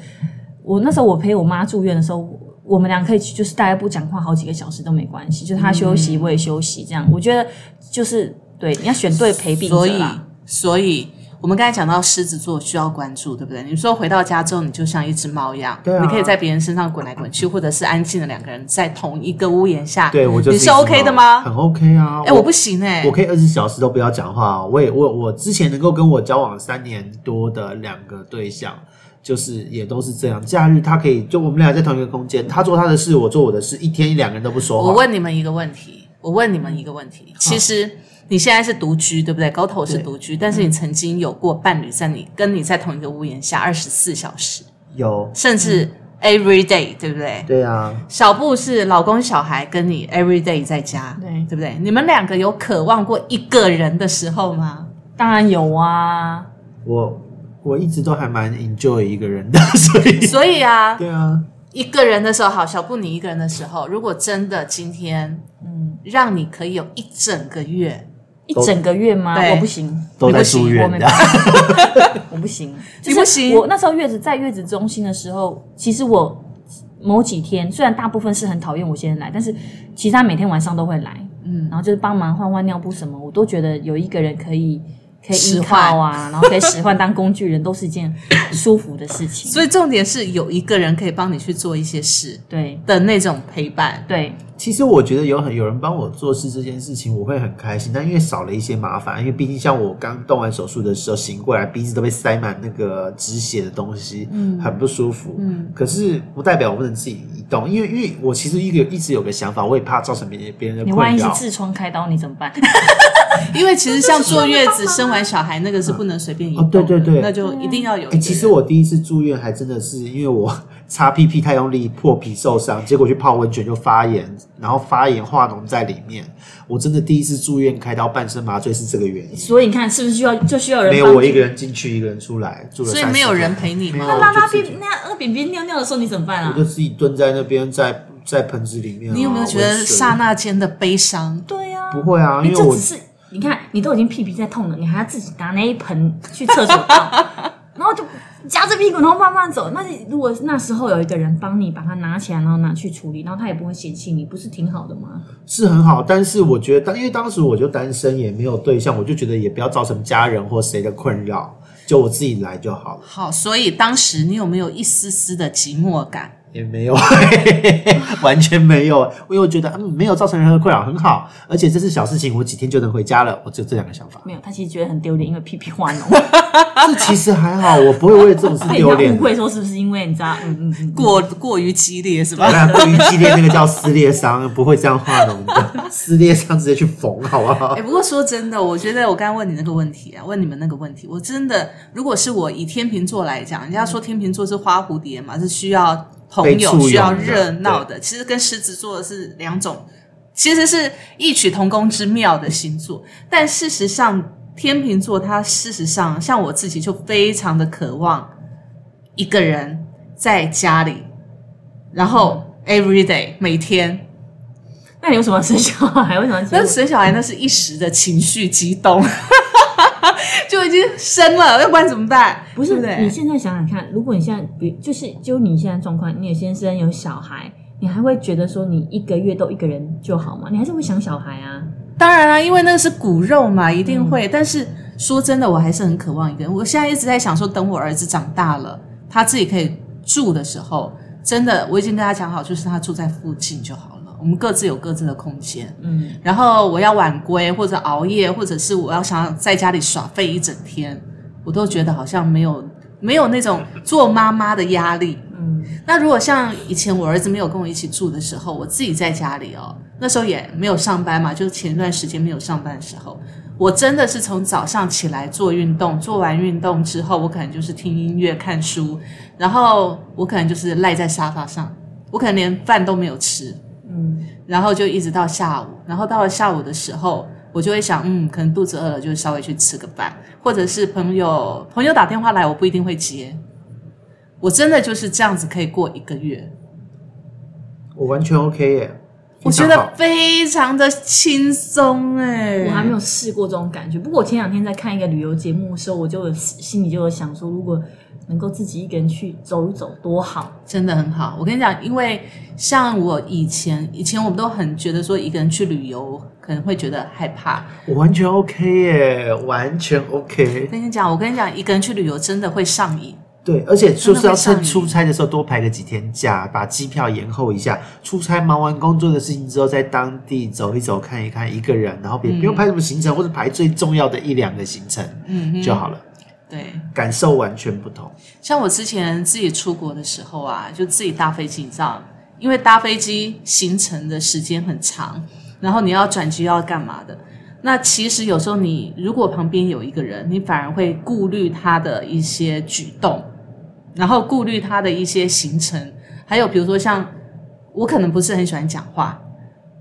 我那时候我陪我妈住院的时候，我们俩可以就是大家不讲话好几个小时都没关系，就是她休息我也休息，这样我觉得就是对你要选对陪病所以所以我们刚才讲到狮子座需要关注，对不对？你说回到家之后，你就像一只猫一样，对啊你可以在别人身上滚来滚去，或者是安静的两个人在同一个屋檐下。对我就是你是 OK 的猫吗？很 OK 啊。哎、我不行哎、我可以二十四小时都不要讲话。我也我我之前能够跟我交往三年多的两个对象，就是也都是这样。假日他可以就我们俩在同一个空间，他做他的事，我做我的事，一天两个人都不说话。我问你们一个问题，我问你们一个问题，其实你现在是独居，对不对？高头是独居，但是你曾经有过伴侣在你跟你在同一个屋檐下二十四小时，有。甚至 every day，对不对？对啊，小布是老公小孩跟你 every day 在家，对。对不对？你们两个有渴望过一个人的时候吗？当然有啊，我我一直都还蛮 enjoy 一个人的，所以。所以啊，对啊，一个人的时候，好，小布你一个人的时候，如果真的今天，嗯，让你可以有一整个月，一整个月吗？我不行，都在你不行住院的 我不行，你不行就是我那时候月子在月子中心的时候，其实我某几天虽然大部分是很讨厌我先生来，但是其实他每天晚上都会来，嗯，然后就是帮忙换换尿布什么，我都觉得有一个人可以。可以依使唤靠啊，然后可以使唤当工具人，都是一件舒服的事情。所以重点是有一个人可以帮你去做一些事对的那种陪伴。对，其实我觉得有很有人帮我做事这件事情，我会很开心。但因为少了一些麻烦，因为毕竟像我刚动完手术的时候，醒过来鼻子都被塞满那个止血的东西，嗯，很不舒服。嗯，可是不代表我不能自己移动，因为因为我其实一个一直有个想法，我也怕造成别人别人的你万。一是痔疮开刀，你怎么办？因为其实像坐月子、生完小孩那个是不能随便移动哦对对对那就一定要有其实我第一次住院还真的是因为我 擦屁屁太用力，破皮受伤，结果去泡温泉就发炎，然后发炎化脓在里面。我真的第一次住院开刀半身麻醉是这个原因。所以你看，是不是需要就需要人没有我一个人进去，一个人出来，住了所以没有人陪你吗？那拉拉便那那便便尿尿的时候你怎么办啊我就？自己蹲在那边，在在盆子里面啊、你有没有觉得刹那间的悲伤？对呀、不会啊？因为我只是你看，你都已经屁屁在痛了，你还要自己拿那一盆去厕所倒，然后就夹着屁股，然后慢慢走。那如果那时候有一个人帮你把它拿起来，然后拿去处理，然后他也不会嫌弃你，不是挺好的吗？是很好，但是我觉得当因为当时我就单身，也没有对象，我就觉得也不要造成家人或谁的困扰，就我自己来就好了。好，所以当时你有没有一丝丝的寂寞感？也没有，完全没有，因为我觉得嗯没有造成任何困扰，很好，而且这是小事情，我几天就能回家了，我只有这两个想法。没有，他其实觉得很丢脸，因为屁屁化脓，这其实还好，我不会为了这种事被丢脸误。会说是不是因为你知道，嗯嗯嗯，过过于激烈是吧？那过于激烈那个叫 撕裂伤，不会这样化脓的，撕裂伤直接去缝，好不好哎、？不过说真的，我觉得我刚刚问你那个问题啊，问你们那个问题，我真的，如果是我以天秤座来讲，人家说天秤座是花蝴蝶嘛，是需要朋友、需要热闹的，其实跟狮子座是两种，其实是异曲同工之妙的星座。但事实上，天秤座它事实上，像我自己就非常的渴望一个人在家里，然后 every day 每天那你为什么要生小孩？为什么那？生小孩那是一时的情绪激动，就已经生了，要不然怎么办？不是对不对你现在想想看，如果你现在比就是就你现在状况，你有先生有小孩，你还会觉得说你一个月都一个人就好吗？你还是会想小孩啊？当然啦、因为那个是骨肉嘛，一定嗯会。但是说真的，我还是很渴望一个人。我现在一直在想说，等我儿子长大了，他自己可以住的时候，真的我已经跟他讲好，就是他住在附近就好了。我们各自有各自的空间，嗯，然后我要晚归或者熬夜，或者是我要想要在家里耍废一整天，我都觉得好像没有没有那种做妈妈的压力。嗯，那如果像以前我儿子没有跟我一起住的时候，我自己在家里哦，那时候也没有上班嘛，就是前一段时间没有上班的时候，我真的是从早上起来做运动，做完运动之后，我可能就是听音乐、看书，然后我可能就是赖在沙发上，我可能连饭都没有吃，嗯，然后就一直到下午，然后到了下午的时候，我就会想，嗯，可能肚子饿了，就稍微去吃个饭，或者是朋友朋友打电话来，我不一定会接。我真的就是这样子可以过一个月，我完全 OK 耶，我觉得非常的轻松哎。我还没有试过这种感觉。不过我前两天在看一个旅游节目的时候，我就有心里就有想说，如果能够自己一个人去走一走，多好。真的很好。我跟你讲，因为像我以前，以前我们都很觉得说一个人去旅游可能会觉得害怕。我完全 OK 耶，完全 OK。跟你讲，我跟你讲，一个人去旅游真的会上瘾。对，而且就是要趁出差的时候多排个几天假，把机票延后一下。出差忙完工作的事情之后，在当地走一走、看一看，一个人，然后也不用排什么行程，或者排最重要的一两个行程嗯就好了，对，感受完全不同。像我之前自己出国的时候啊，就自己搭飞机，你知道，因为搭飞机行程的时间很长，然后你要转机要干嘛的。那其实有时候你如果旁边有一个人，你反而会顾虑他的一些举动，然后顾虑他的一些行程，还有比如说像我可能不是很喜欢讲话，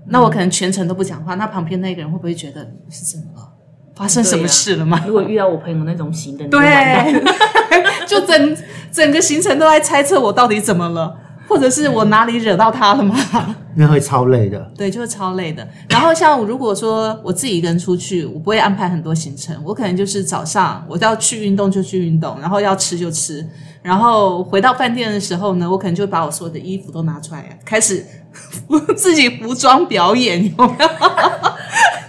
那我可能全程都不讲话，那旁边那个人会不会觉得是怎么了？发生什么事了吗？如果遇到我朋友那种型的，对，就整整个行程都在猜测我到底怎么了，会或者是我哪里惹到他了吗？那会超累的。对，就是超累的。然后像如果说我自己一个人出去，我不会安排很多行程，我可能就是早上我要去运动就去运动，然后要吃就吃，然后回到饭店的时候呢，我可能就把我所有的衣服都拿出来，开始 自己服装表演，有没有？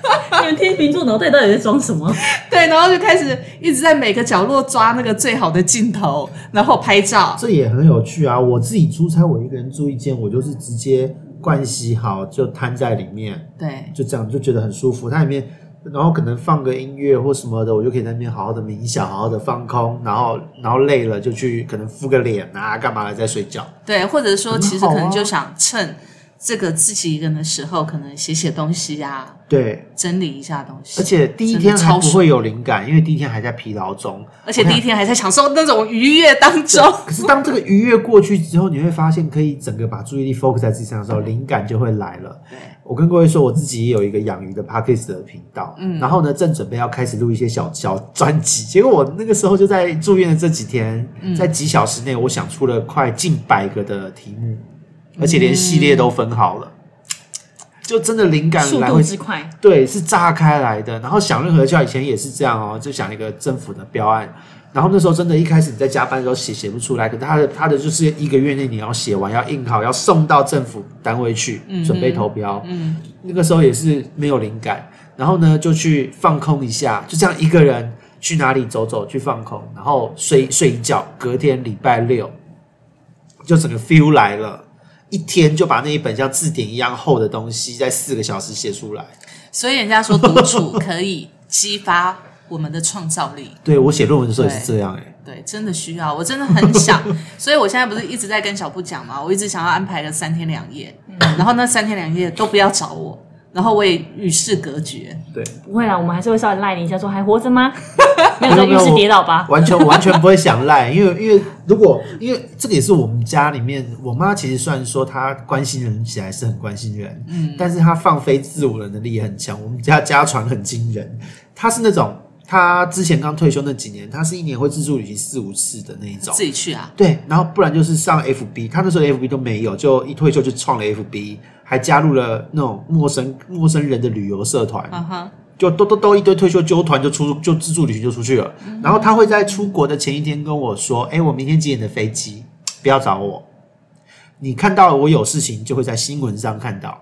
你们天秤座脑袋到底在装什么？对，然后就开始一直在每个角落抓那个最好的镜头，然后拍照。这也很有趣啊！我自己出差，我一个人住一间，我就是直接盥洗好就摊在里面，对，就这样就觉得很舒服。它里面，然后可能放个音乐或什么的，我就可以在那边好好的冥想，好好的放空，然后然后累了就去可能敷个脸啊，干嘛的再睡觉。对，或者说其实可能就想趁这个自己一个人的时候，可能写写东西呀、对，整理一下东西。而且第一天还不会有灵感，因为第一天还在疲劳中。而且第一天还在享受那种愉悦当中。可是当这个愉悦过去之后，你会发现可以整个把注意力 focus 在自己身上的时候，灵感就会来了。对，我跟各位说，我自己也有一个养鱼的 podcast 的频道，嗯，然后呢，正准备要开始录一些小小专辑，结果我那个时候就在住院的这几天，在几小时内，我想出了快近百个的题目，而且连系列都分好了，就真的灵感速度之快，对，是炸开来的。然后想任何教以前也是这样哦，就想一个政府的标案。然后那时候真的，一开始你在加班的时候写写不出来，可他的他的就是一个月内你要写完，要印好，要送到政府单位去、准备投标。嗯，那个时候也是没有灵感，然后呢就去放空一下，就这样一个人去哪里走走，去放空，然后睡睡一觉，隔天礼拜六就整个 feel 来了。一天就把那一本像字典一样厚的东西，在四个小时写出来。所以人家说独处可以激发我们的创造力。对我写论文的时候也是这样哎、对，真的需要，我真的很想，所以我现在不是一直在跟小布讲嘛，我一直想要安排个三天两夜，然后那三天两夜都不要找我，然后我也与世隔绝。对，不会啦，我们还是会稍微赖你一下，说还活着吗？没有在浴室跌倒吧？完全 完全不会想赖，因为因为如果因为这个也是我们家里面，我妈其实虽然说她关心人起来是很关心人，嗯，但是她放飞自我的能力也很强。我们家家传很惊人，她是那种她之前刚退休那几年，她是一年会自助旅行四五次的那一种自。己去啊，对，然后不然就是上 FB，他那时候 FB 都没有，就一退休就创了 FB，还加入了那种陌生陌生人的旅游社团，就都都都一堆退休纠团就出就自助旅行就出去了。然后他会在出国的前一天跟我说：“哎，我明天几点的飞机？不要找我。你看到我有事情，就会在新闻上看到。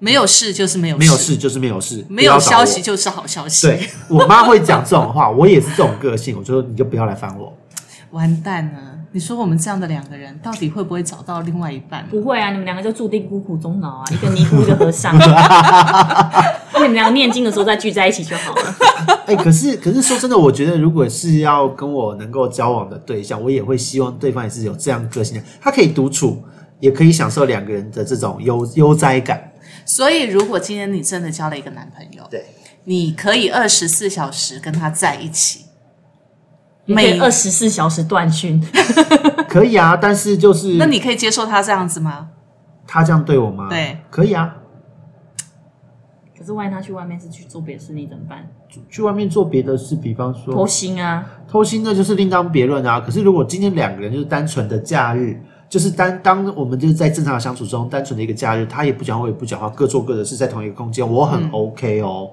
没有事就是没有没有事就是没有事，没有消息就是好消息。对我妈会讲这种话，我也是这种个性，我就说你就不要来烦我。完蛋了！你说我们这样的两个人，到底会不会找到另外一半？不会啊，你们两个就注定孤苦终老啊，一个尼姑，一个和尚。那 你们两个念经的时候再聚在一起就好了。哎、可是可是说真的，我觉得如果是要跟我能够交往的对象，我也会希望对方也是有这样个性的，他可以独处，也可以享受两个人的这种悠悠哉感。所以，如果今天你真的交了一个男朋友，对，你可以二十四小时跟他在一起，每每二十四小时断讯，可以啊，但是就是那你可以接受他这样子吗？他这样对我吗？对，可以啊。可是万一他去外面是去做别的事，你怎么办？去外面做别的事，比方偷说腥啊，偷腥，那就是另当别论啊。可是如果今天两个人就是单纯的假日，就是单当我们就是在正常的相处中，单纯的一个假日，他也不讲话，我也不讲话，各做各的事，在同一个空间，我很 OK 哦。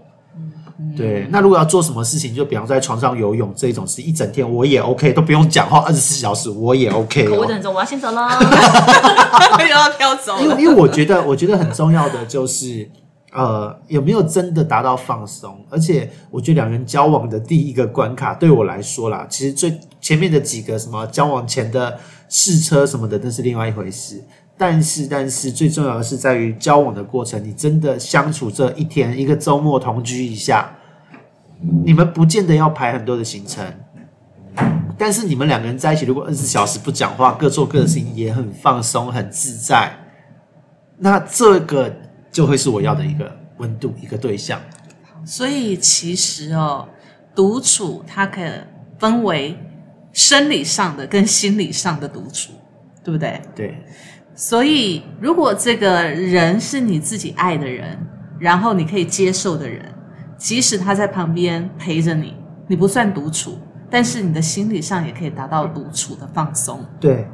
对，那如果要做什么事情，就比方说在床上游泳这一种事，一整天我也 OK，都不用讲话，二十四小时我也 OK 哦。口味很重，我要先走喽。又要飘走因为因为我觉得，我觉得很重要的就是，呃，有没有真的达到放松？而且，我觉得两人交往的第一个关卡，对我来说啦，其实最前面的几个什么交往前的试车什么的，那是另外一回事。但是，但是最重要的是在于交往的过程，你真的相处这一天，一个周末同居一下，你们不见得要排很多的行程。但是你们两个人在一起，如果二十四小时不讲话，各做各的事情，也很放松、很自在，那这个就会是我要的一个温度，一个对象。所以其实哦，独处它可分为生理上的跟心理上的独处，对不对？对，所以如果这个人是你自己爱的人，然后你可以接受的人，即使他在旁边陪着你，你不算独处，但是你的心理上也可以达到独处的放松。对，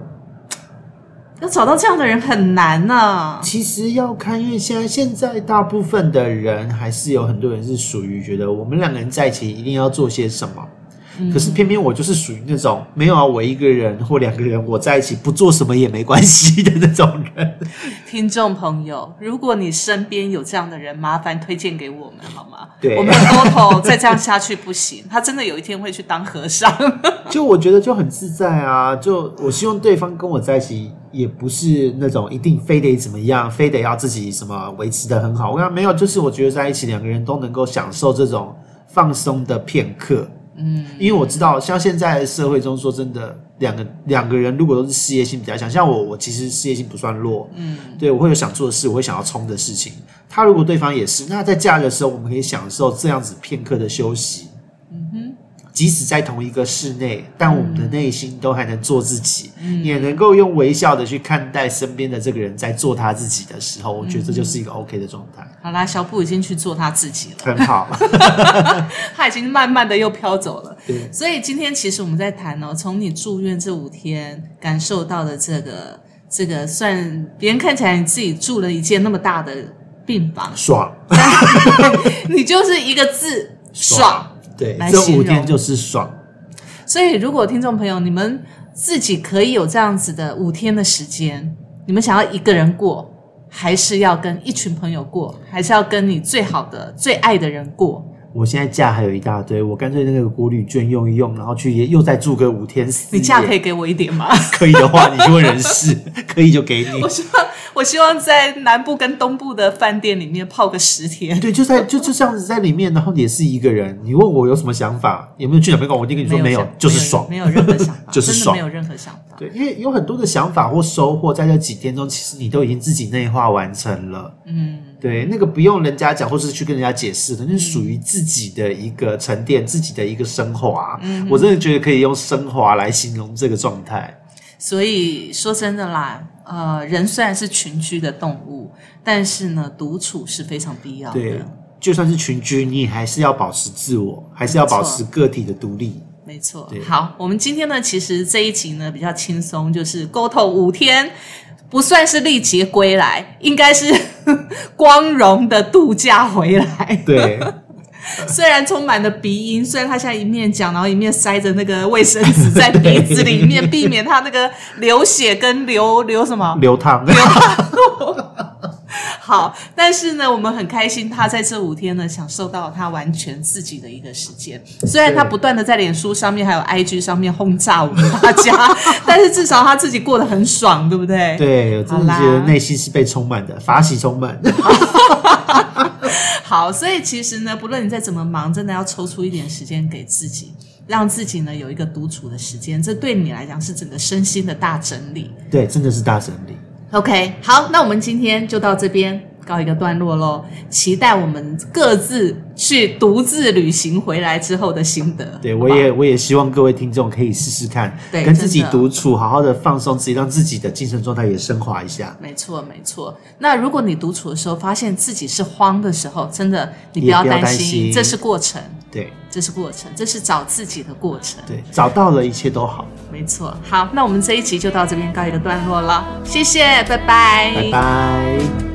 要找到这样的人很难呢、其实要看，因为现在现在大部分的人还是有很多人是属于觉得我们两个人在一起一定要做些什么。可是偏偏我就是属于那种没有啊，我一个人或两个人我在一起不做什么也没关系的那种人。听众朋友，如果你身边有这样的人，麻烦推荐给我们好吗？对我们的 Goto 再这样下去不行，他真的有一天会去当和尚。就我觉得就很自在啊，就我希望对方跟我在一起，也不是那种一定非得怎么样，非得要自己什么维持的很好。我跟他没有，就是我觉得在一起两个人都能够享受这种放松的片刻。嗯，因为我知道，像现在社会中，说真的，两个两个人如果都是事业心比较强，像我，我其实事业心不算弱，嗯，对我会有想做的事，我会想要冲的事情。他如果对方也是，那在假日的时候，我们可以享受这样子片刻的休息。即使在同一个室内，但我们的内心都还能做自己，也能够用微笑的去看待身边的这个人在做他自己的时候，我觉得这就是一个 OK 的状态，好啦，小布已经去做他自己了，很好。他已经慢慢的又飘走了。对所以今天其实我们在谈哦，从你住院这五天感受到的这个这个，算别人看起来你自己住了一间那么大的病房，爽，你就是一个字爽。对，这五天就是爽。所以，如果听众朋友你们自己可以有这样子的五天的时间，你们想要一个人过，还是要跟一群朋友过，还是要跟你最好的、最爱的人过？我现在假还有一大堆，我干脆那个国旅券用一用，然后去也又再住个五天四夜。你假可以给我一点吗？可以的话，你去问人事，可以就给你我。希望，我希望在南部跟东部的饭店里面泡个十天。对，就在就就这样子在里面，然后也是一个人。你问我有什么想法，有没有去哪边逛，我一定跟你说没有想，就是爽，没有任何想法，就是爽没有任何想法。对，因为有很多的想法或收获，在这几天中，其实你都已经自己内化完成了。嗯，对，那个不用人家讲，或是去跟人家解释的，那是属于自己的一个沉淀，自己的一个升华。嗯，我真的觉得可以用升华来形容这个状态。所以说真的啦，呃，人虽然是群居的动物，但是呢，独处是非常必要对的。，就算是群居，你还是要保持自我，还是要保持个体的独立。没错，好，我们今天呢，其实这一集呢比较轻松，就是 GoTo 五天，不算是历劫归来，应该是 光荣的度假回来。对，虽然充满了鼻音，虽然他现在一面讲，然后一面塞着那个卫生纸在鼻子里面，避免他那个流血跟流流什么？流淌。好，但是呢，我们很开心，他在这五天呢，享受到他完全自己的一个时间。虽然他不断的在脸书上面还有 IG 上面轰炸我们大家，但是至少他自己过得很爽，对不对？。对，我真的觉得内心是被充满的，法喜充满。好，所以其实呢，不论你再怎么忙，真的要抽出一点时间给自己，让自己呢有一个独处的时间，这对你来讲是整个身心的大整理。对，真的是大整理。OK，好，那我们今天就到这边告一个段落喽。期待我们各自去独自旅行回来之后的心得。对，我也我也希望各位听众可以试试看，对跟自己独处，好好的放松自己，让自己的精神状态也升华一下。没错，没错。那如果你独处的时候发现自己是慌的时候，真的你不要担心这是过程，对这是过程，这是找自己的过程。对，找到了一切都好。没错。好，那我们这一集就到这边告一个段落了，谢谢，拜拜，拜拜。